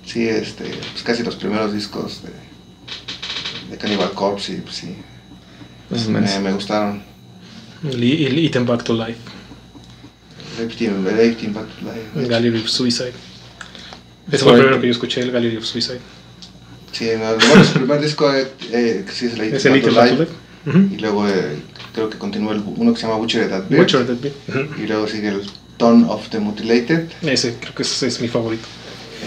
Sí, este, pues casi los primeros discos de, de Cannibal Corpse, y pues sí, Me, me gustaron. El, el Eaten Back to Life. Repetitive Back to Life. El Gallery of Suicide. Ese fue el primero que yo escuché, el Gallery of Suicide. Sí, no, bueno, su primer disco, eh, eh, que sí es el Es el Eaten Back to Life. Y luego eh, creo que continúa el, uno que se llama Butcher That Beard. Butcher That Beat. Y luego sigue el Tone of the Mutilated. Ese creo que ese es mi favorito.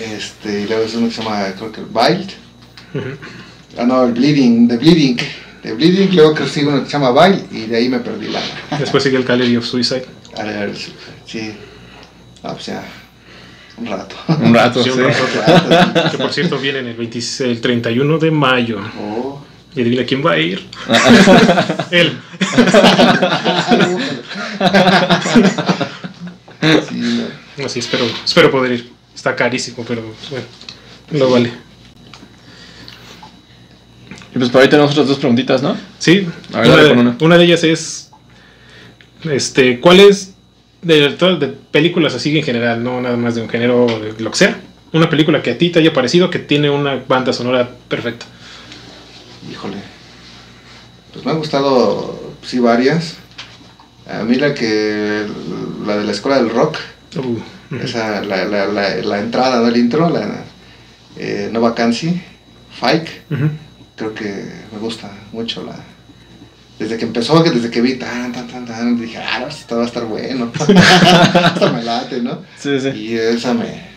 Este, y luego es uno que se llama, creo que el Wild. Ujú. Ah, no, el Bleeding, The Bleeding. The Bleeding, luego que sigue uno que se llama Vile y de ahí me perdí la. <laughs> Después sigue el Gallery of Suicide. A ver, sí. Ah, pues ya. Un rato. Un rato, Sí, <laughs> sí. un rato. Un rato, sí. Que por cierto viene en el, 26 el 31 de mayo. Oh. Y adivina quién va a ir. <laughs> Él. Sí, no. Así espero, espero poder ir. Está carísimo, pero bueno, lo vale. Y pues por ahí tenemos otras dos preguntitas, ¿no? Sí, A ver, una, dale de, con una. una de ellas es, este, ¿cuáles de, todas- de películas así en general, no nada más de un género de lo que sea? Una película que a ti te haya parecido que tiene una banda sonora perfecta. Híjole. Pues me han gustado, sí, varias. A mí la que. La de la escuela del rock. Uh. Esa, la, la, la, la entrada del intro, la eh, No Vacancy, Fike. Creo que me gusta mucho la. Desde que empezó, que desde que vi tan, tan, tan, tan, dije, ah, esto va a estar bueno. <laughs> Esto me late, ¿no? Sí, sí. Y esa me.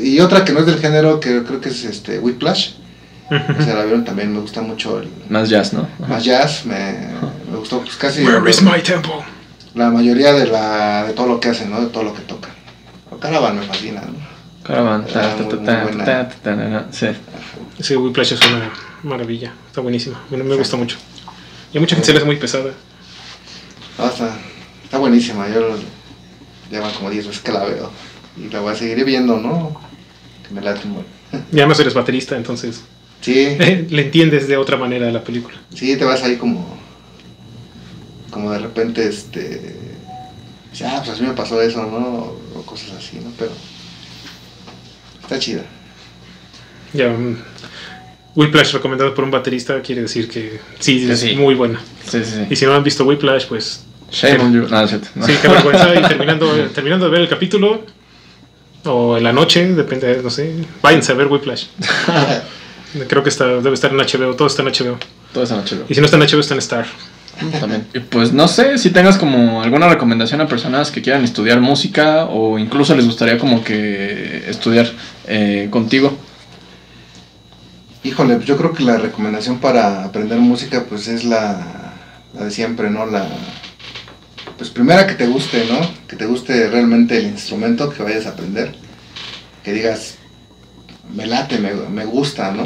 Y otra que no es del género, que creo que es este Whiplash. O sea, la vieron también, me gusta mucho el Más jazz, ¿no? más jazz, me, me gustó pues casi Where is my temple? la mayoría de la de todo lo que hacen, ¿no? De todo lo que tocan. Caravan me fascina, ¿no? Caravan. Ah, ta, ta, muy- ta, muy ta, buena. ta, ta, ta, ta, Sí. Sí, Whiplash es una maravilla, está buenísima, bueno, me gusta mucho. Y a mucha gente se le hace muy pesada. No, está, está buenísima, yo llevan como 10 veces que la veo. Y la voy a seguir viendo, ¿no? Que me late muy. <laughs> Y además eres baterista, entonces Sí, <laughs> le entiendes de otra manera a la película. sí, te vas ahí como. Como de repente, este. dices, Ah, pues así me pasó eso, ¿no? O cosas así, ¿no? Pero. Está chida. Ya, mm, Whiplash recomendado por un baterista quiere decir que sí, Que es sí. muy buena. Sí, sí, Y si no han visto Whiplash, pues Shame on you. No. No. sí, qué vergüenza. Y <laughs> terminando, terminando de ver el capítulo, o en la noche, depende, no sé, váyanse a ver Whiplash. <laughs> Creo que está, debe estar en HBO, todo está en HBO. Toda esa noche, Y si no está en HBO, está en Star. También. Y pues no sé si tengas como alguna recomendación a personas que quieran estudiar música o incluso les gustaría como que estudiar eh, contigo. Híjole, yo creo que la recomendación para aprender música pues es la, la de siempre, ¿no? La, pues primera que te guste, ¿no? Que te guste realmente el instrumento que vayas a aprender. Que digas, me late, me, me gusta, ¿no?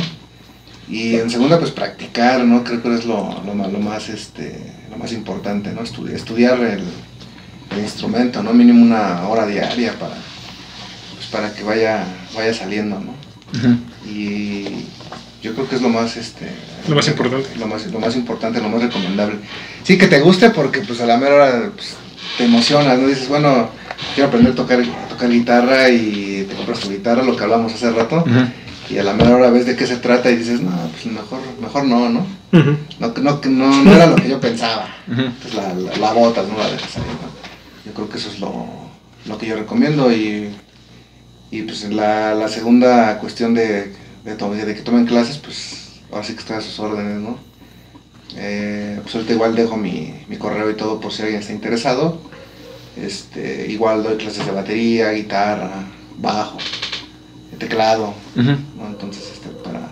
Y en segunda, pues practicar, ¿no? Creo que es lo, lo, más, lo más, este, lo más importante, ¿no? Estudi- estudiar el, el instrumento, ¿no? Mínimo una hora diaria para, pues, para que vaya, vaya saliendo, ¿no? y yo creo que es lo más este Lo más importante. lo más, lo más importante lo más recomendable sí que te guste porque pues a la mera hora pues, te emocionas no dices bueno quiero aprender a tocar a tocar guitarra y te compras tu guitarra lo que hablamos hace rato y a la mera hora ves de qué se trata y dices no pues mejor mejor no no no no, no, no era lo que yo pensaba entonces la, la, la botas, no la dejas ahí, ¿no? Yo creo que eso es lo, lo que yo recomiendo y, y pues en la, la segunda cuestión de, de, de que tomen clases, pues ahora sí que estoy a sus órdenes, ¿no? Eh, pues ahorita igual dejo mi, mi correo y todo por si alguien está interesado. Este, igual doy clases de batería, guitarra, bajo, teclado. Entonces, este, para...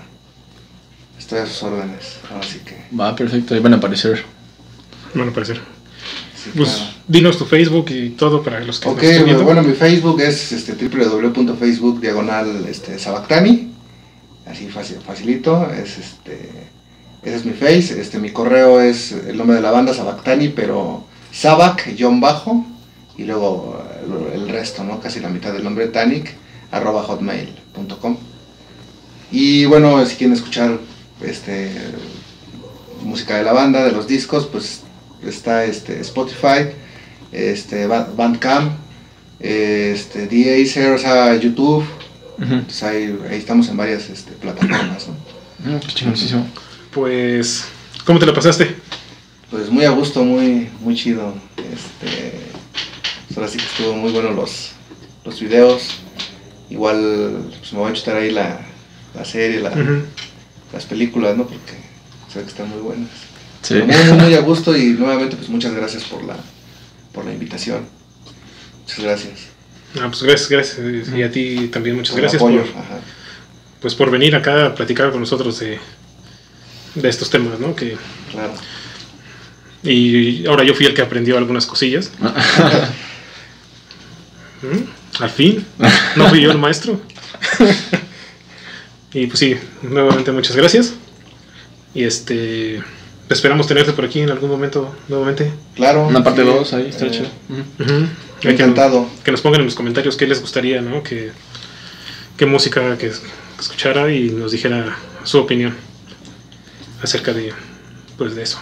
Estoy a sus órdenes, así que... Va, perfecto, ahí van a aparecer. Bueno, parecer. sí, Pues claro. dinos tu Facebook y todo para los que Ok, nos viendo. bueno, mi Facebook es este, www.facebook diagonal este, Sabactani. Así fácil, facilito. Es este, ese es mi face. Este, mi correo es el nombre de la banda Sabactani, pero Sabac bajo y luego el, el resto, ¿no? Casi la mitad del nombre Tanic arroba hotmail.com. Y bueno, si quieren escuchar este música de la banda, de los discos, pues está este Spotify, este Ba- Bandcamp, este Deezer, o sea, YouTube. Entonces ahí, ahí estamos en varias este, plataformas, ¿no? Qué chingoncísimo. Pues, ¿cómo te la pasaste? Pues muy a gusto, muy, muy chido. Este, pues ahora sí que estuvo muy bueno los, los videos. Igual pues me voy a chutar ahí la, la serie, la- las películas, ¿no? Porque sé que están muy buenas. Sí. Muy, muy, muy a gusto y nuevamente pues muchas gracias por la, por la invitación. Muchas gracias. Ah, pues gracias, gracias. Y a ti también muchas por el gracias apoyo. por, Ajá. pues, por venir acá a platicar con nosotros de, de estos temas, ¿no? Que, Claro. y ahora yo fui el que aprendió algunas cosillas. <laughs> <laughs> ¿Mm? Al fin. No fui yo el maestro. y pues sí, nuevamente muchas gracias. Y este. Esperamos tenerte por aquí en algún momento nuevamente. Claro. Una parte sí, 2 ahí, está eh, chido. Ujú. Ujú. Hay que- Encantado. Que nos pongan en los comentarios qué les gustaría, ¿no? Que, qué música que, que escuchara y nos dijera su opinión acerca de, pues, de eso.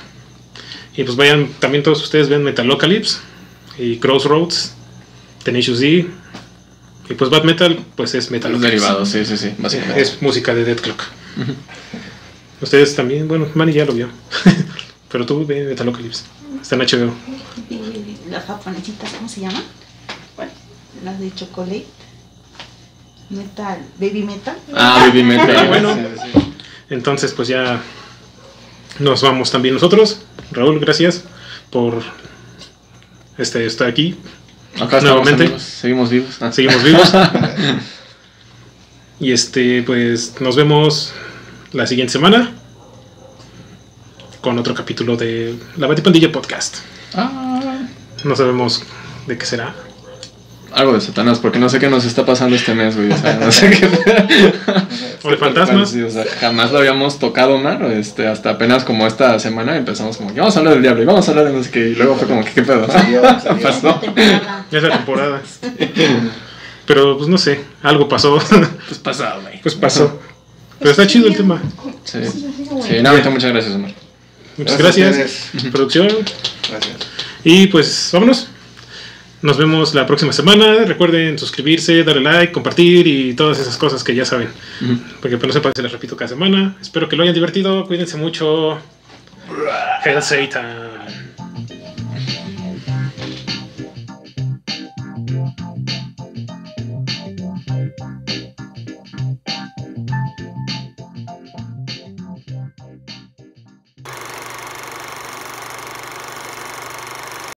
Y pues vayan, también todos ustedes ven Metalocalypse y Crossroads, Tenacious D. Y pues Bad Metal, pues es Los Metalocalypse. derivados, sí, sí, sí, básicamente. Es música de Dead Clock. Ustedes también, bueno, Manny ya lo vio. <laughs> Pero tú ve Metalocalypse. Está en HBO. Y las japonesitas, ¿cómo se llaman? Bueno, las de chocolate. Metal, baby metal. Ah, Baby Metal. Ah, <laughs> bueno. Sí, sí. Entonces, pues ya nos vamos también nosotros. Raúl, gracias por este, estar aquí. Acá Nuevamente. amigos. Seguimos vivos. Ah. Seguimos vivos. <laughs> y este, pues nos vemos la siguiente semana con otro capítulo de La Batipandilla Podcast. Ah, No sabemos de qué será. algo de Satanás, porque no sé qué nos está pasando este mes, güey. O sea, no sé <laughs> qué. O de fantasmas. Sí, o sea, jamás lo habíamos tocado, Omar. Este, hasta apenas como esta semana empezamos como que vamos a hablar del diablo y vamos a hablar de no sé qué. Y luego fue como que qué pedo. Salió, salió. <laughs> Pasó. Es la temporada. Pero pues no sé, algo pasó. Pues pasado, güey. pues pasó. Pero está chido el tema. Sí. Sí, no, ahorita muchas gracias, Omar. Muchas Gracias gracias. Producción. Gracias. Y pues vámonos. Nos vemos la próxima semana. Recuerden suscribirse, darle like, compartir y todas esas cosas que ya saben. Porque pues, no sepan, se las repito cada semana. Espero que lo hayan divertido. Cuídense mucho. Hail Satan.